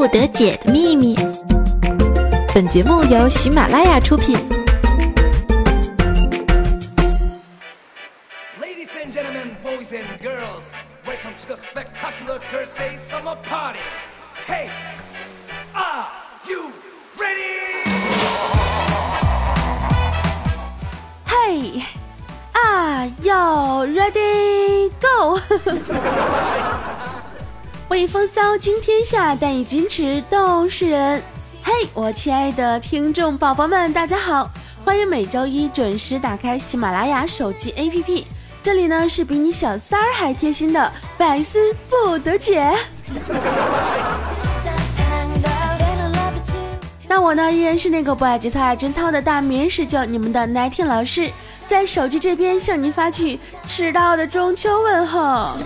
不得解的秘密。本节目由喜马拉雅出品。风骚惊天下，但以矜持动世人。嘿，我亲爱的听众宝宝们，大家好，欢迎每周一准时打开喜马拉雅手机 APP，这里呢是比你小三儿还贴心的百思不得解。那我呢依然是那个不爱节操爱贞操的大名人是叫你们的 Nineteen 老师，在手机这边向您发去迟到的中秋问候。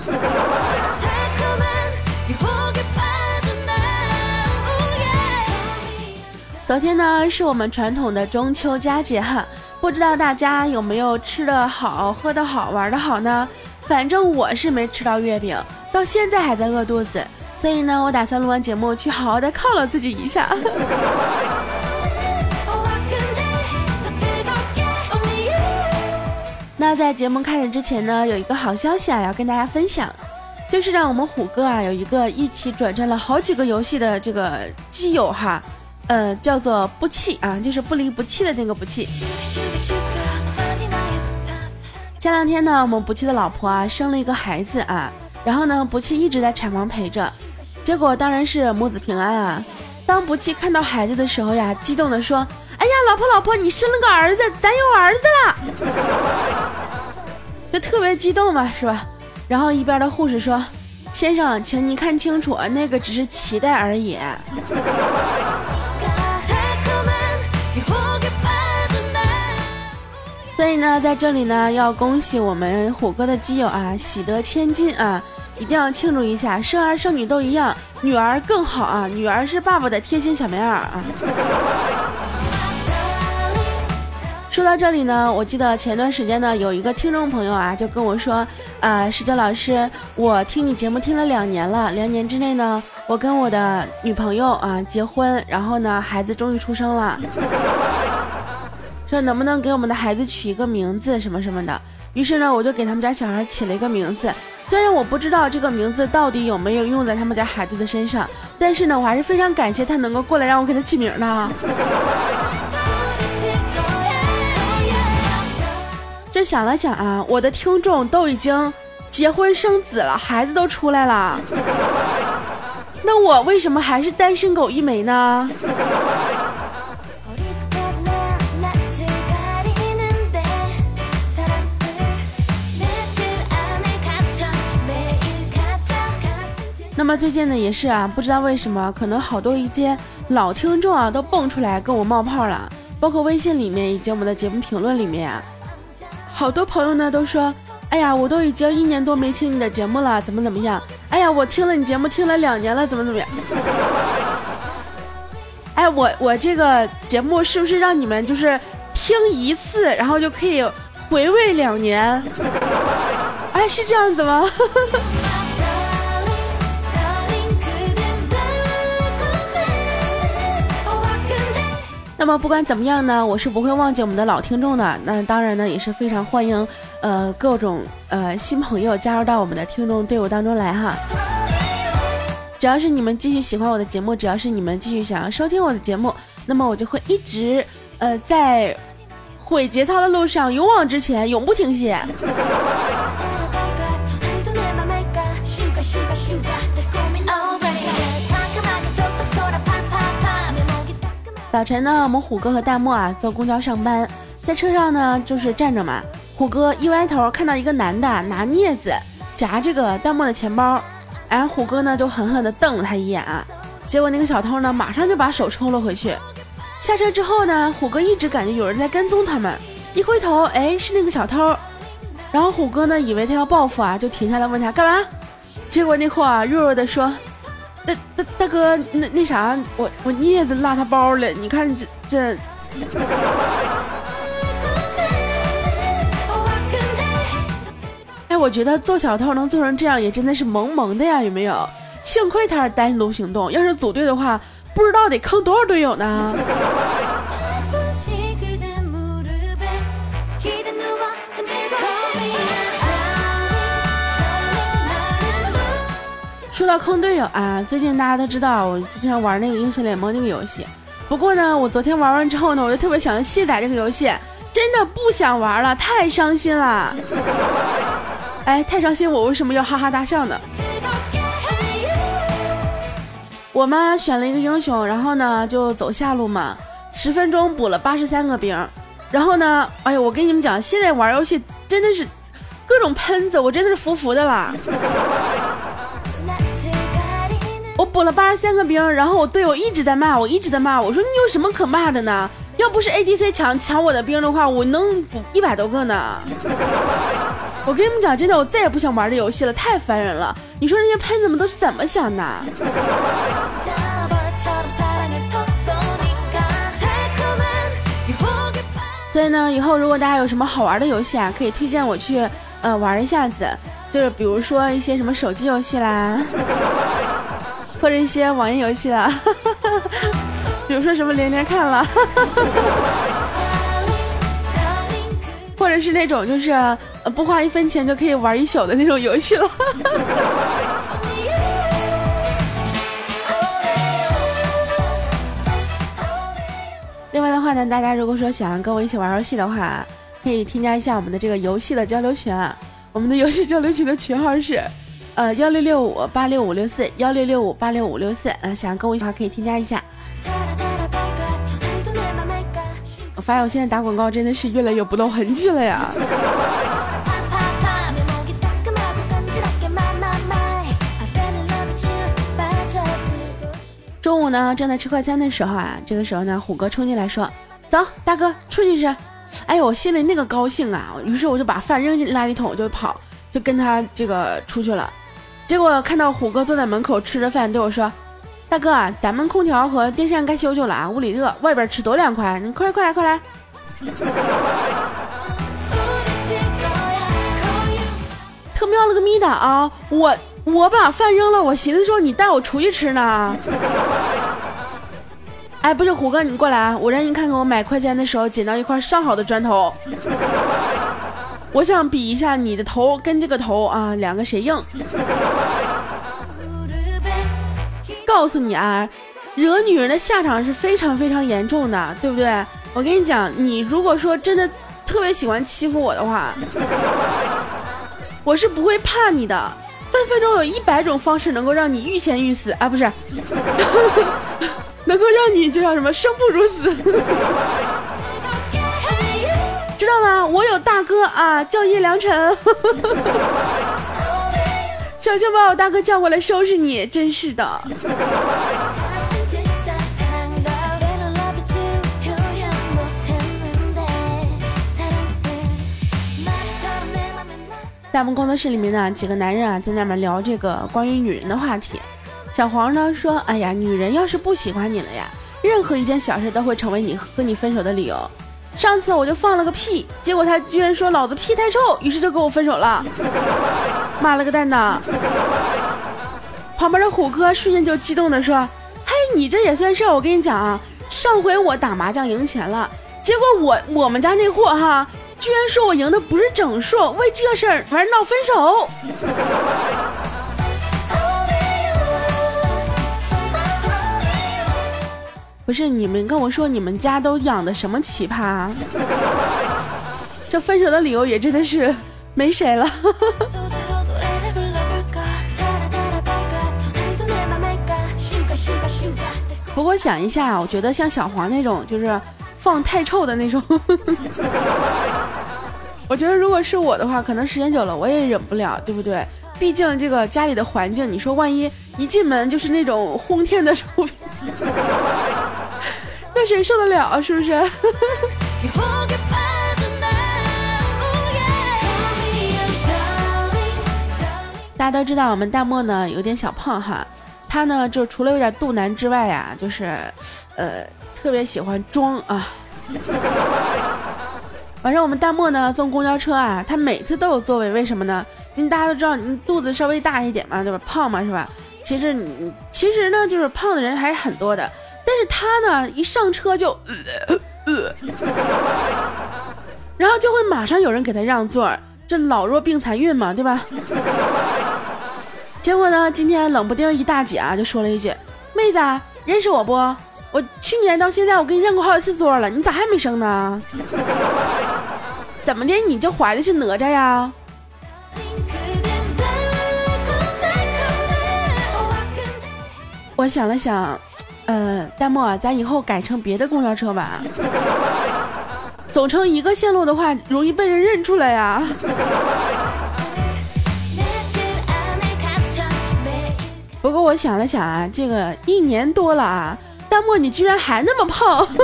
昨天呢是我们传统的中秋佳节哈，不知道大家有没有吃的好、喝的好、玩的好呢？反正我是没吃到月饼，到现在还在饿肚子，所以呢，我打算录完节目去好好的犒劳自己一下。那在节目开始之前呢，有一个好消息啊，要跟大家分享，就是让我们虎哥啊有一个一起转战了好几个游戏的这个基友哈。呃，叫做不弃啊，就是不离不弃的那个不弃。前两天呢，我们不弃的老婆啊生了一个孩子啊，然后呢，不弃一直在产房陪着，结果当然是母子平安啊。当不弃看到孩子的时候呀，激动的说：“哎呀，老婆老婆，你生了个儿子，咱有儿子了！” 就特别激动嘛，是吧？然后一边的护士说：“先生，请你看清楚，那个只是脐带而已。”所以呢，在这里呢，要恭喜我们虎哥的基友啊，喜得千金啊，一定要庆祝一下，生儿生女都一样，女儿更好啊，女儿是爸爸的贴心小棉袄啊。说到这里呢，我记得前段时间呢，有一个听众朋友啊，就跟我说，啊，石哲老师，我听你节目听了两年了，两年之内呢，我跟我的女朋友啊结婚，然后呢，孩子终于出生了。说能不能给我们的孩子取一个名字什么什么的，于是呢，我就给他们家小孩起了一个名字。虽然我不知道这个名字到底有没有用在他们家孩子的身上，但是呢，我还是非常感谢他能够过来让我给他起名的。这想了想啊，我的听众都已经结婚生子了，孩子都出来了，那我为什么还是单身狗一枚呢？那么最近呢，也是啊，不知道为什么，可能好多一些老听众啊都蹦出来跟我冒泡了，包括微信里面以及我们的节目评论里面啊，好多朋友呢都说，哎呀，我都已经一年多没听你的节目了，怎么怎么样？哎呀，我听了你节目听了两年了，怎么怎么样？哎，我我这个节目是不是让你们就是听一次，然后就可以回味两年？哎，是这样子吗？那么不管怎么样呢，我是不会忘记我们的老听众的。那当然呢，也是非常欢迎，呃，各种呃新朋友加入到我们的听众队伍当中来哈。只要是你们继续喜欢我的节目，只要是你们继续想要收听我的节目，那么我就会一直呃在毁节操的路上勇往直前，永不停歇。早晨呢，我们虎哥和大漠啊坐公交上班，在车上呢就是站着嘛。虎哥一歪头看到一个男的拿镊子夹这个大漠的钱包，哎，虎哥呢就狠狠地瞪了他一眼啊。结果那个小偷呢马上就把手抽了回去。下车之后呢，虎哥一直感觉有人在跟踪他们，一回头，哎，是那个小偷。然后虎哥呢以为他要报复啊，就停下来问他干嘛。结果那货啊弱弱的说。那大大哥，那那啥，我我镊子落他包了，你看这这。哎，我觉得做小偷能做成这样，也真的是萌萌的呀，有没有？幸亏他是单独行动，要是组队的话，不知道得坑多少队友呢。说到坑队友啊，最近大家都知道我经常玩那个英雄联盟那个游戏。不过呢，我昨天玩完之后呢，我就特别想卸载这个游戏，真的不想玩了，太伤心了。哎，太伤心，我为什么要哈哈大笑呢？我妈选了一个英雄，然后呢就走下路嘛，十分钟补了八十三个兵，然后呢，哎呀，我跟你们讲，现在玩游戏真的是各种喷子，我真的是服服的啦。补了八十三个兵，然后我队友一直在骂我，一直在骂我，说你有什么可骂的呢？要不是 ADC 抢抢我的兵的话，我能补一百多个呢。我跟你们讲，真的，我再也不想玩这游戏了，太烦人了。你说这些喷子们都是怎么想的？所以呢，以后如果大家有什么好玩的游戏啊，可以推荐我去呃玩一下子，就是比如说一些什么手机游戏啦。或者一些网页游戏啦，比如说什么连连看了，或者是那种就是不花一分钱就可以玩一宿的那种游戏了。另外的话呢，大家如果说想要跟我一起玩游戏的话，可以添加一下我们的这个游戏的交流群啊，我们的游戏交流群的群号是。呃，幺六六五八六五六四，幺六六五八六五六四，呃，想跟我一起话可以添加一下。我发现我现在打广告真的是越来越不露痕迹了呀。中午呢，正在吃快餐的时候啊，这个时候呢，虎哥冲进来说：“走，大哥出去吃。”哎呦，我心里那个高兴啊！于是我就把饭扔进垃圾桶我就跑，就跟他这个出去了。结果看到虎哥坐在门口吃着饭，对我说：“大哥啊，咱们空调和电扇该修修了啊，屋里热，外边吃多凉快，你快来快来快来！” 特喵了个咪的啊！我我把饭扔了，我寻思说你带我出去吃呢。哎，不是虎哥，你过来啊，我让你看看我买快餐的时候捡到一块上好的砖头。我想比一下你的头跟这个头啊，两个谁硬？告诉你啊，惹女人的下场是非常非常严重的，对不对？我跟你讲，你如果说真的特别喜欢欺负我的话，我是不会怕你的，分分钟有一百种方式能够让你欲仙欲死啊，不是，能够让你就叫什么生不如死。知道吗？我有大哥啊，叫叶良辰。小心把我大哥叫过来收拾你，真是的。在我们工作室里面呢，几个男人啊，在那边聊这个关于女人的话题。小黄呢说：“哎呀，女人要是不喜欢你了呀，任何一件小事都会成为你和你分手的理由。”上次我就放了个屁，结果他居然说老子屁太臭，于是就跟我分手了。妈了个蛋的！旁边的虎哥瞬间就激动的说：“嘿，你这也算事！我跟你讲啊，上回我打麻将赢钱了，结果我我们家那货哈，居然说我赢的不是整数，为这事儿完闹分手。”不是你们跟我说你们家都养的什么奇葩？这分手的理由也真的是没谁了。不过想一下，我觉得像小黄那种就是放太臭的那种，我觉得如果是我的话，可能时间久了我也忍不了，对不对？毕竟这个家里的环境，你说万一一进门就是那种轰天的臭屁。那谁受得了？是不是？大家都知道我们大漠呢有点小胖哈，他呢就除了有点肚腩之外呀，就是呃特别喜欢装啊。反正我们大漠呢坐公交车啊，他每次都有座位，为什么呢？因为大家都知道你肚子稍微大一点嘛，对吧？胖嘛是吧？其实你其实呢，就是胖的人还是很多的，但是他呢，一上车就，然后就会马上有人给他让座，这老弱病残孕嘛，对吧？结果呢，今天冷不丁一大姐啊就说了一句：“妹子，认识我不？我去年到现在我给你让过好几次座了，你咋还没生呢？怎么的，你这怀的是哪吒呀？”我想了想，呃，大漠，咱以后改成别的公交车吧。走成一个线路的话，容易被人认出来呀。不过我想了想啊，这个一年多了啊，大漠你居然还那么胖，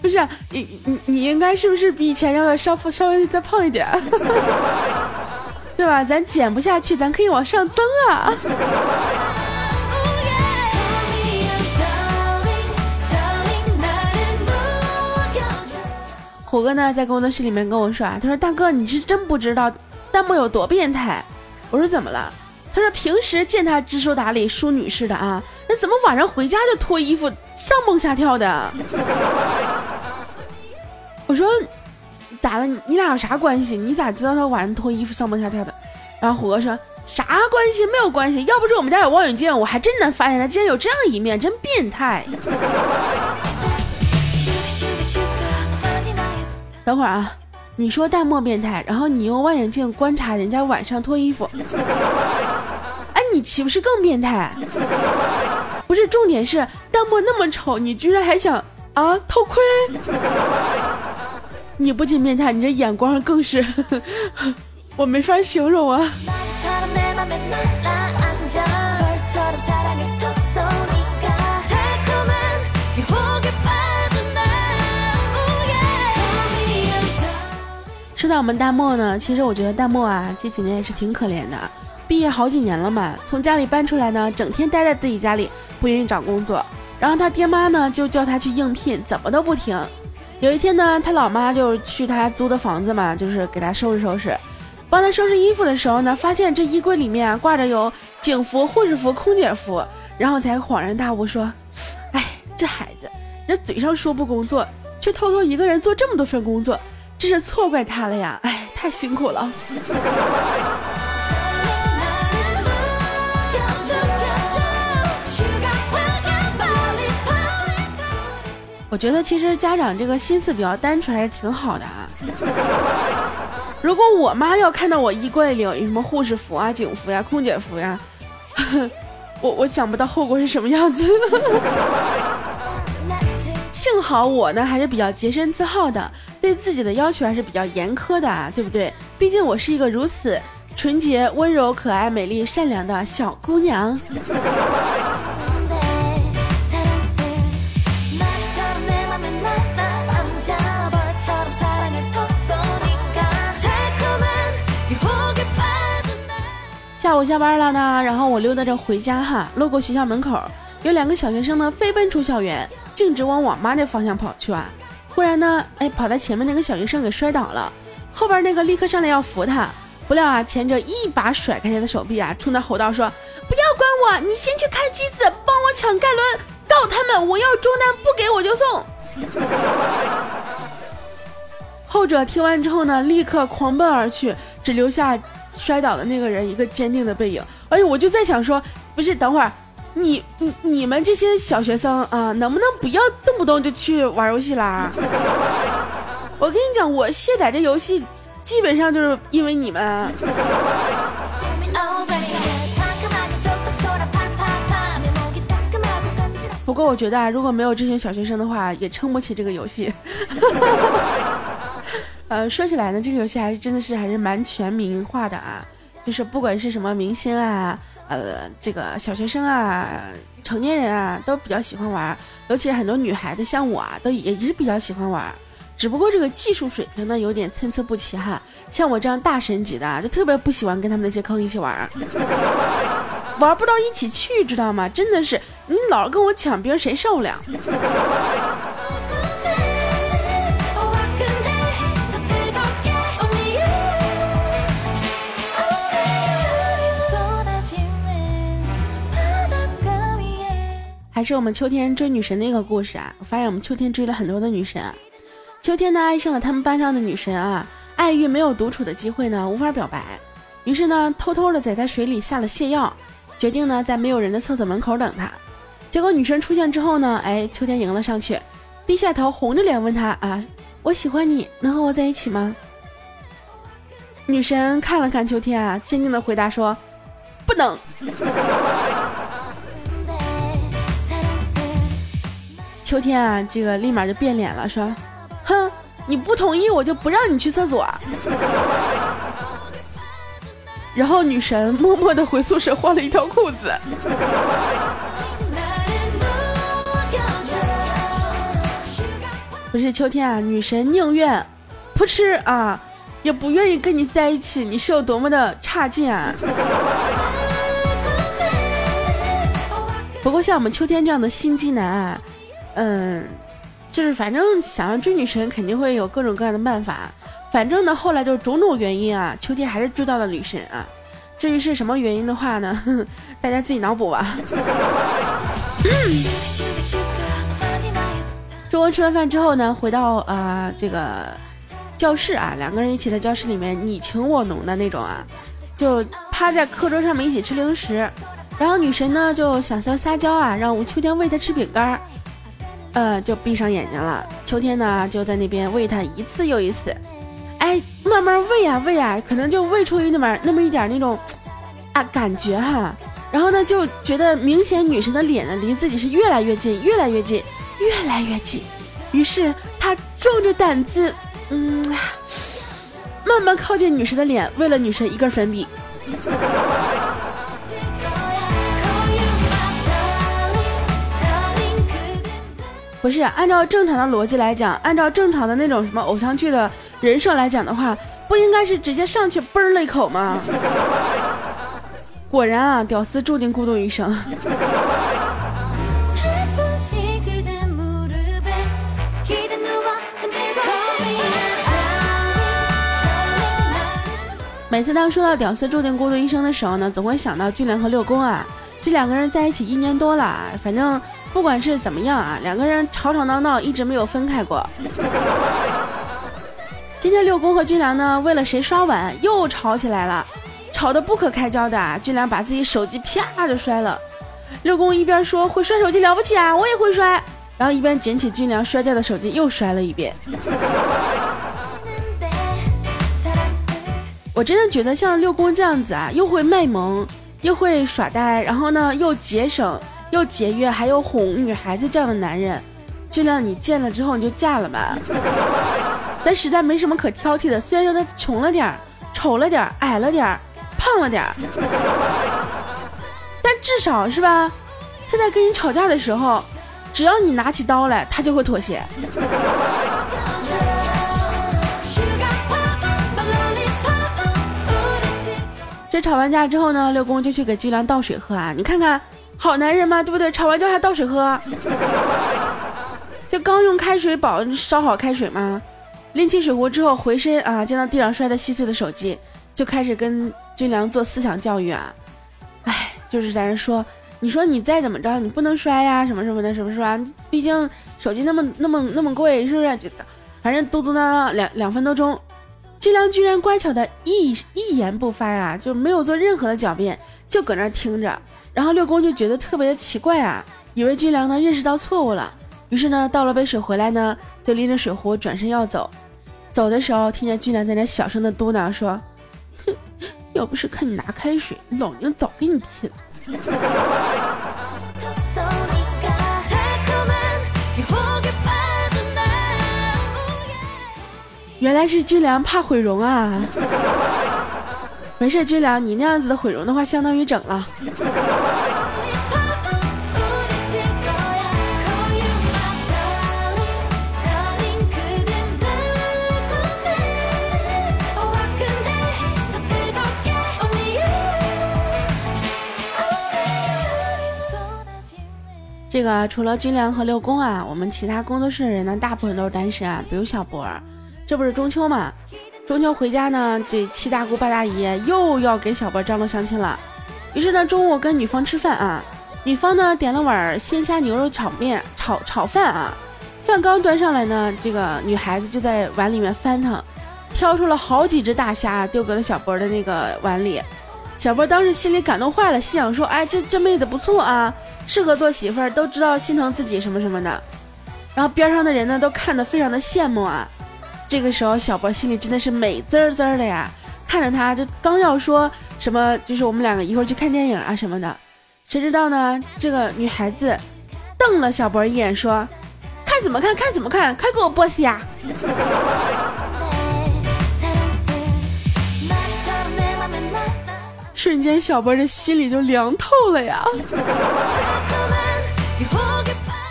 不是？你你你应该是不是比以前要稍稍微再胖一点？对吧？咱减不下去，咱可以往上增啊！虎哥呢，在工作室里面跟我说啊，他说：“大哥，你是真不知道弹幕有多变态。”我说：“怎么了？”他说：“平时见他知书达理、淑女似的啊，那怎么晚上回家就脱衣服上蹦下跳的？” 我说。咋了？你俩有啥关系？你咋知道他晚上脱衣服上蹦下跳的？然后虎哥说啥关系？没有关系。要不是我们家有望远镜，我还真能发现他竟然有这样一面，真变态。等会儿啊，你说淡漠变态，然后你用望远镜观察人家晚上脱衣服，哎，你岂不是更变态？不是，重点是淡漠那么丑，你居然还想啊偷窥？你不仅变态，你这眼光更是，我没法形容啊。说到我们大漠呢，其实我觉得大漠啊这几年也是挺可怜的，毕业好几年了嘛，从家里搬出来呢，整天待在自己家里，不愿意找工作，然后他爹妈呢就叫他去应聘，怎么都不听。有一天呢，他老妈就去他租的房子嘛，就是给他收拾收拾，帮他收拾衣服的时候呢，发现这衣柜里面挂着有警服、护士服、空姐服，然后才恍然大悟说：“ 哎，这孩子，人嘴上说不工作，却偷偷一个人做这么多份工作，真是错怪他了呀！哎，太辛苦了。”我觉得其实家长这个心思比较单纯，还是挺好的啊。如果我妈要看到我衣柜里有什么护士服啊、警服呀、空姐服呀，我我想不到后果是什么样子。幸好我呢还是比较洁身自好的，对自己的要求还是比较严苛的啊，对不对？毕竟我是一个如此纯洁、温柔、可爱、美丽、善良的小姑娘。下午下班了呢，然后我溜达着回家哈，路过学校门口，有两个小学生呢飞奔出校园，径直往网吧那方向跑去啊。忽然呢，哎，跑在前面那个小学生给摔倒了，后边那个立刻上来要扶他，不料啊，前者一把甩开他的手臂啊，冲他吼道说：“不要管我，你先去开机子，帮我抢盖伦，告他们，我要中单，不给我就送。”后者听完之后呢，立刻狂奔而去，只留下。摔倒的那个人一个坚定的背影，哎呦，我就在想说，不是，等会儿，你你你们这些小学生啊，能不能不要动不动就去玩游戏啦？我跟你讲，我卸载这游戏，基本上就是因为你们。不过我觉得啊，如果没有这群小学生的话，也撑不起这个游戏。呃，说起来呢，这个游戏还是真的是还是蛮全民化的啊，就是不管是什么明星啊，呃，这个小学生啊，成年人啊，都比较喜欢玩，尤其是很多女孩子，像我啊，都也是比较喜欢玩，只不过这个技术水平呢有点参差不齐哈。像我这样大神级的，就特别不喜欢跟他们那些坑一起玩，玩不到一起去，知道吗？真的是，你老跟我抢兵，谁受了？还是我们秋天追女神的一个故事啊！我发现我们秋天追了很多的女神。秋天呢爱上了他们班上的女神啊，爱欲没有独处的机会呢，无法表白，于是呢偷偷的在她水里下了泻药，决定呢在没有人的厕所门口等她。结果女神出现之后呢，哎，秋天迎了上去，低下头红着脸问她啊，我喜欢你，能和我在一起吗？女神看了看秋天啊，坚定的回答说，不能。秋天啊，这个立马就变脸了，说：“哼，你不同意，我就不让你去厕所。”然后女神默默的回宿舍换了一条裤子。不是秋天啊，女神宁愿扑哧啊，也不愿意跟你在一起，你是有多么的差劲啊！不过像我们秋天这样的心机男啊。嗯，就是反正想要追女神，肯定会有各种各样的办法。反正呢，后来就种种原因啊，秋天还是追到了女神啊。至于是什么原因的话呢，大家自己脑补吧。中午吃完饭之后呢，回到啊这个教室啊，两个人一起在教室里面你情我浓的那种啊，就趴在课桌上面一起吃零食。然后女神呢就想要撒娇啊，让秋天喂她吃饼干。呃，就闭上眼睛了。秋天呢，就在那边喂它一次又一次，哎，慢慢喂呀喂呀，可能就喂出那么那么一点那种啊感觉哈。然后呢，就觉得明显女神的脸呢离自己是越来越近，越来越近，越来越近。于是他壮着胆子，嗯，慢慢靠近女神的脸，喂了女神一根粉笔。不是按照正常的逻辑来讲，按照正常的那种什么偶像剧的人设来讲的话，不应该是直接上去嘣了一口吗？果然啊，屌丝注定孤独一生。每次当说到屌丝注定孤独一生的时候呢，总会想到俊良和六宫啊，这两个人在一起一年多了，反正。不管是怎么样啊，两个人吵吵闹闹，一直没有分开过。今天六公和军良呢，为了谁刷碗又吵起来了，吵得不可开交的。军良把自己手机啪就摔了，六公一边说会摔手机了不起啊，我也会摔，然后一边捡起军良摔掉的手机又摔了一遍。我真的觉得像六公这样子啊，又会卖萌，又会耍呆，然后呢又节省。又节约还有哄女孩子这样的男人，就让你见了之后你就嫁了吧。咱实在没什么可挑剔的，虽然说他穷了点儿、丑了点儿、矮了点儿、胖了点儿，但至少是吧？他在跟你吵架的时候，只要你拿起刀来，他就会妥协。这吵完架之后呢，六公就去给巨良倒水喝啊，你看看。好男人嘛，对不对？吵完架还倒水喝，就刚用开水煲烧好开水嘛，拎起水壶之后回身啊，见到地上摔得稀碎的手机，就开始跟军良做思想教育啊。哎，就是在那说，你说你再怎么着，你不能摔呀，什么什么的，是不是吧？毕竟手机那么那么那么贵，是不是？就反正嘟嘟囔囔两两分多钟，军良居然乖巧的一一言不发啊，就没有做任何的狡辩，就搁那听着。然后六公就觉得特别的奇怪啊，以为军良呢认识到错误了，于是呢倒了杯水回来呢，就拎着水壶转身要走。走的时候，听见军良在那小声的嘟囔说：“哼，要不是看你拿开水，老娘早给你劈了。”原来是军良怕毁容啊。没事，军良，你那样子的毁容的话，相当于整了。这个除了军良和六宫啊，我们其他工作室的人呢，大部分都是单身啊。比如小博，这不是中秋嘛？中秋回家呢，这七大姑八大姨又要给小波张罗相亲了。于是呢，中午跟女方吃饭啊，女方呢点了碗鲜虾牛肉炒面炒炒饭啊，饭刚端上来呢，这个女孩子就在碗里面翻腾，挑出了好几只大虾丢给了小波的那个碗里。小波当时心里感动坏了，心想说：“哎，这这妹子不错啊，适合做媳妇儿，都知道心疼自己什么什么的。”然后边上的人呢都看得非常的羡慕啊。这个时候小博心里真的是美滋滋的呀，看着他就刚要说什么，就是我们两个一会儿去看电影啊什么的，谁知道呢？这个女孩子瞪了小博一眼，说：“看怎么看？看怎么看？快给我剥虾！”瞬间，小博这心里就凉透了呀！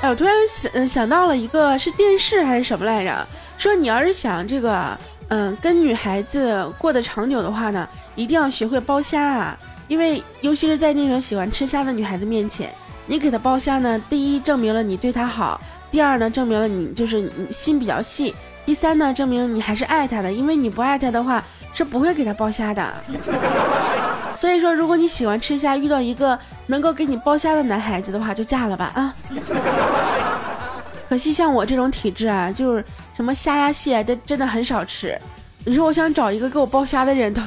哎，我突然想想到了一个是电视还是什么来着？说你要是想这个，嗯，跟女孩子过得长久的话呢，一定要学会剥虾啊！因为尤其是在那种喜欢吃虾的女孩子面前，你给她剥虾呢，第一证明了你对她好，第二呢证明了你就是你心比较细，第三呢证明你还是爱她的，因为你不爱她的话是不会给她剥虾的。所以说，如果你喜欢吃虾，遇到一个能够给你剥虾的男孩子的话，就嫁了吧啊！可惜像我这种体质啊，就是什么虾呀蟹的真的很少吃。你说我想找一个给我剥虾的人，都，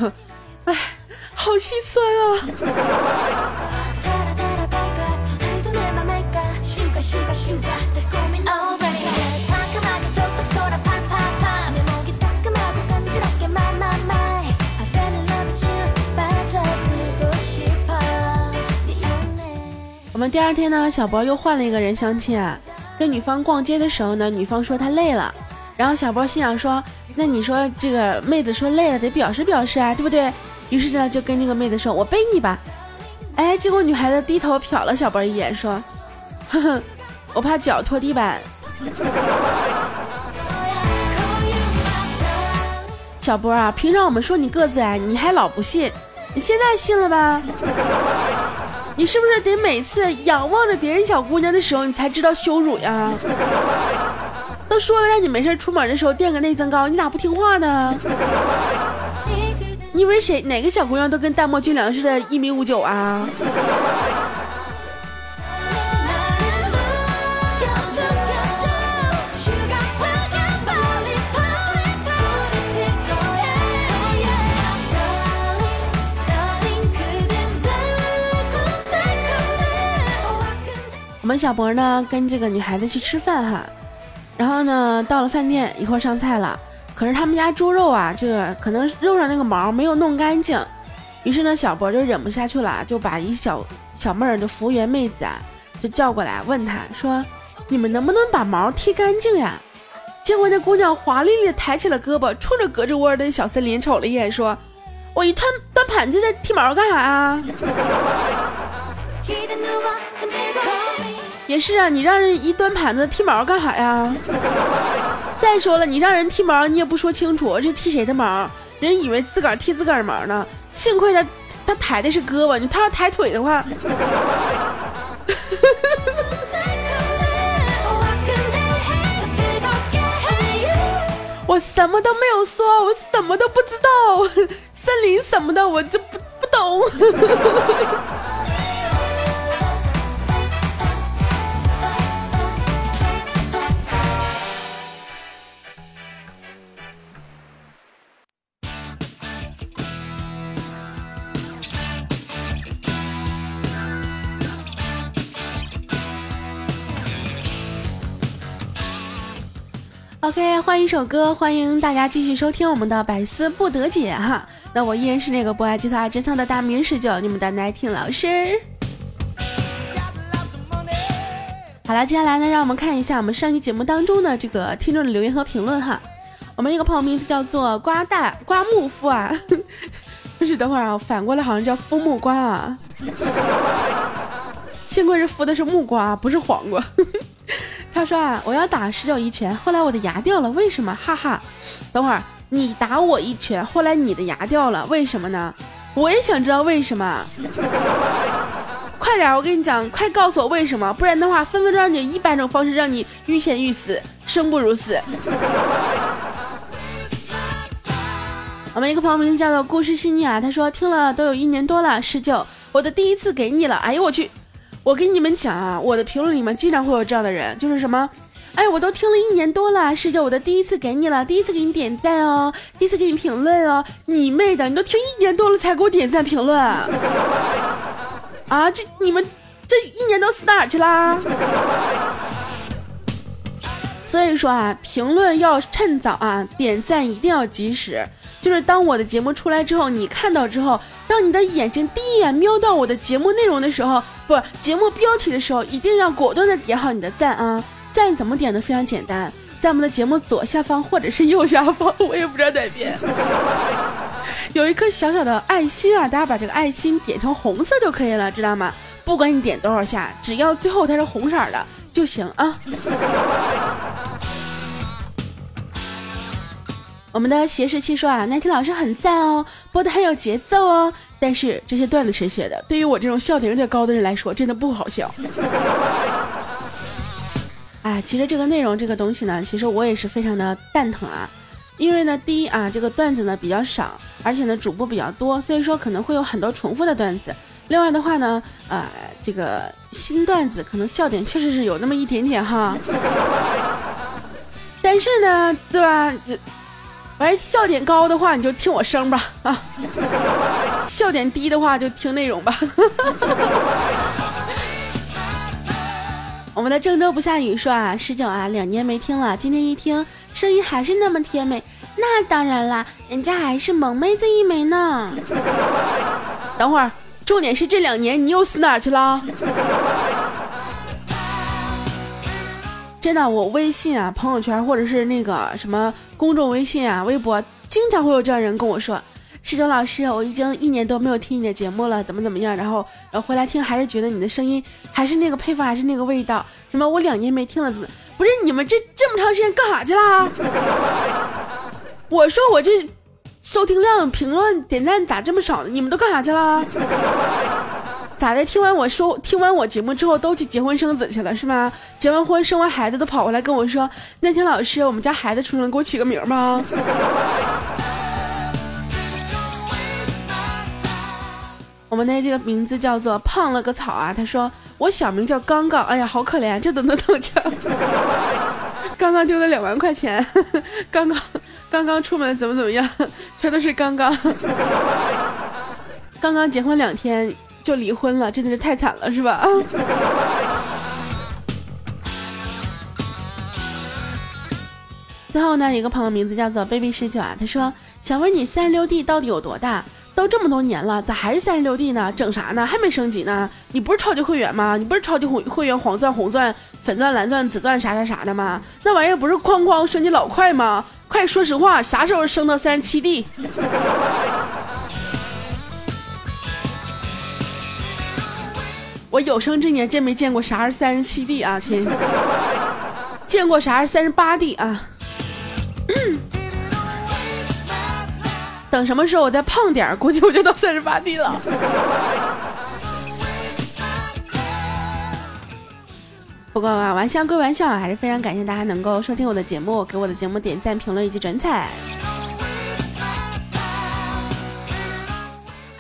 哎，好心酸啊！我们第二天呢，小博又换了一个人相亲啊。跟女方逛街的时候呢，女方说她累了，然后小波心想说，那你说这个妹子说累了，得表示表示啊，对不对？于是呢，就跟这个妹子说，我背你吧。哎，结果女孩子低头瞟了小波一眼，说，呵呵，我怕脚拖地板。小波啊，平常我们说你个子矮，你还老不信，你现在信了吧？你是不是得每次仰望着别人小姑娘的时候，你才知道羞辱呀？都说了让你没事出门的时候垫个内增高，你咋不听话呢？你以为谁哪个小姑娘都跟淡漠俊良似的，一米五九啊？们小博呢跟这个女孩子去吃饭哈，然后呢到了饭店一会儿上菜了，可是他们家猪肉啊，这个可能肉上那个毛没有弄干净，于是呢小博就忍不下去了，就把一小小妹儿的服务员妹子啊就叫过来问他说：“你们能不能把毛剃干净呀？”结果那姑娘华丽丽抬起了胳膊，冲着隔着窝的小森林瞅了一眼，说：“我一端端盘子在剃毛干啥啊？”也是啊，你让人一端盘子剃毛干啥呀？再说了，你让人剃毛，你也不说清楚，这剃谁的毛？人以为自个儿剃自个儿毛呢。幸亏他他抬的是胳膊，他要抬腿的话，我什么都没有说，我什么都不知道，森林什么的，我这不不懂。OK，换一首歌，欢迎大家继续收听我们的百思不得解哈。那我依然是那个不爱计算爱珍藏的大名十九，你们的奶听老师。好了，接下来呢，让我们看一下我们上期节目当中的这个听众的留言和评论哈。我们一个朋友名字叫做瓜大瓜木夫啊，不是，等会儿啊，反过来好像叫夫木瓜啊。幸亏是敷的是木瓜，不是黄瓜。他说啊，我要打十九一拳，后来我的牙掉了，为什么？哈哈，等会儿你打我一拳，后来你的牙掉了，为什么呢？我也想知道为什么。快点，我跟你讲，快告诉我为什么，不然的话，分分钟让你一百种方式让你欲仙欲死，生不如死。我们一个朋友名字叫做故事细腻啊，他说听了都有一年多了，十九，我的第一次给你了，哎呦我去。我跟你们讲啊，我的评论里面经常会有这样的人，就是什么，哎，我都听了一年多了，试着我的第一次给你了，第一次给你点赞哦，第一次给你评论哦，你妹的，你都听一年多了才给我点赞评论，啊，这你们这一年都死哪去啦？所以说啊，评论要趁早啊，点赞一定要及时。就是当我的节目出来之后，你看到之后，当你的眼睛第一眼瞄到我的节目内容的时候，不，节目标题的时候，一定要果断的点好你的赞啊！赞怎么点的？非常简单，在我们的节目左下方或者是右下方，我也不知道哪边，有一颗小小的爱心啊，大家把这个爱心点成红色就可以了，知道吗？不管你点多少下，只要最后它是红色的就行啊。我们的斜视七说啊，奈听老师很赞哦，播的很有节奏哦。但是这些段子谁写的？对于我这种笑点有点高的人来说，真的不好笑。哎，其实这个内容这个东西呢，其实我也是非常的蛋疼啊。因为呢，第一啊，这个段子呢比较少，而且呢主播比较多，所以说可能会有很多重复的段子。另外的话呢，呃，这个新段子可能笑点确实是有那么一点点哈。但是呢，对吧？这。哎，笑点高的话你就听我声吧啊，笑点低的话就听内容吧。我们的郑州不下雨说啊，十九啊，两年没听了，今天一听声音还是那么甜美，那当然啦，人家还是萌妹子一枚呢。等会儿，重点是这两年你又死哪去了？真的，我微信啊、朋友圈或者是那个什么公众微信啊、微博，经常会有这样人跟我说：“石洲老师，我已经一年多没有听你的节目了，怎么怎么样？然后，然后回来听，还是觉得你的声音还是那个配方，还是那个味道。什么？我两年没听了，怎么？不是你们这这么长时间干啥去了？我说我这收听量、评论、点赞咋这么少呢？你们都干啥去了？”咋的？听完我说，听完我节目之后，都去结婚生子去了，是吗？结完婚生完孩子，都跑过来跟我说：“那天老师，我们家孩子出生，给我起个名吗？” 我们的这个名字叫做胖了个草啊。他说我小名叫刚刚，哎呀，好可怜，这都能当家。刚刚丢了两万块钱，刚刚刚刚出门怎么怎么样，全都是刚刚。刚刚结婚两天。就离婚了，真的是太惨了，是吧？啊！最后呢，一个朋友名字叫做 baby 十九啊，他说想问你三十六 D 到底有多大？都这么多年了，咋还是三十六 D 呢？整啥呢？还没升级呢？你不是超级会员吗？你不是超级会会员黄钻、红钻、粉钻、蓝钻、紫钻啥啥啥的吗？那玩意儿不是哐哐升级老快吗？快说实话，啥时候升到三十七 D？我有生之年真没见过啥是三十七 D 啊，亲！见过啥是三十八 D 啊？等什么时候我再胖点估计我就到三十八 D 了。不过啊，玩笑归玩笑，还是非常感谢大家能够收听我的节目，给我的节目点赞、评论以及转采。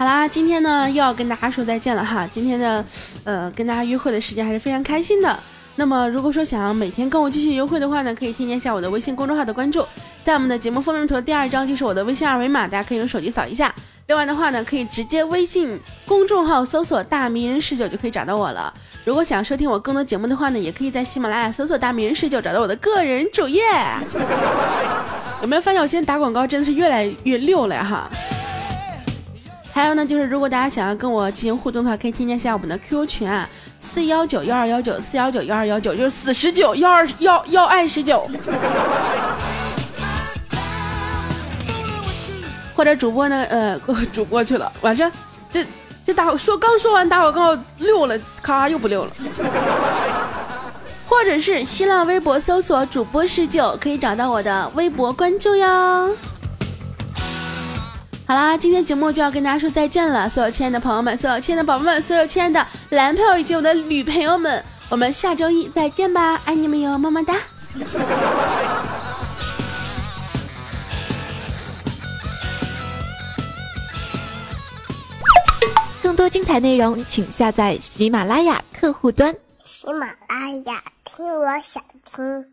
好啦，今天呢又要跟大家说再见了哈。今天的，呃，跟大家约会的时间还是非常开心的。那么如果说想要每天跟我继续约会的话呢，可以添加一下我的微信公众号的关注，在我们的节目封面图的第二张就是我的微信二维码，大家可以用手机扫一下。另外的话呢，可以直接微信公众号搜索“大迷人十九”就可以找到我了。如果想收听我更多节目的话呢，也可以在喜马拉雅搜索“大迷人十九”找到我的个人主页。有没有发现我现在打广告真的是越来越溜了呀哈？还有呢，就是如果大家想要跟我进行互动的话，可以添加一下我们的 QQ 群啊，四幺九幺二幺九四幺九幺二幺九，就是四十九幺二幺幺爱十九。或者主播呢，呃，主播去了，晚上这这打说刚说完打广告溜了，咔又不溜了。或者是新浪微博搜索主播十九，可以找到我的微博关注哟。好啦，今天节目就要跟大家说再见了，所有亲爱的朋友们，所有亲爱的宝宝们，所有亲爱的男朋友以及我的女朋友们，我们下周一再见吧，爱你们哟，么么哒。更多精彩内容，请下载喜马拉雅客户端。喜马拉雅，听我想听。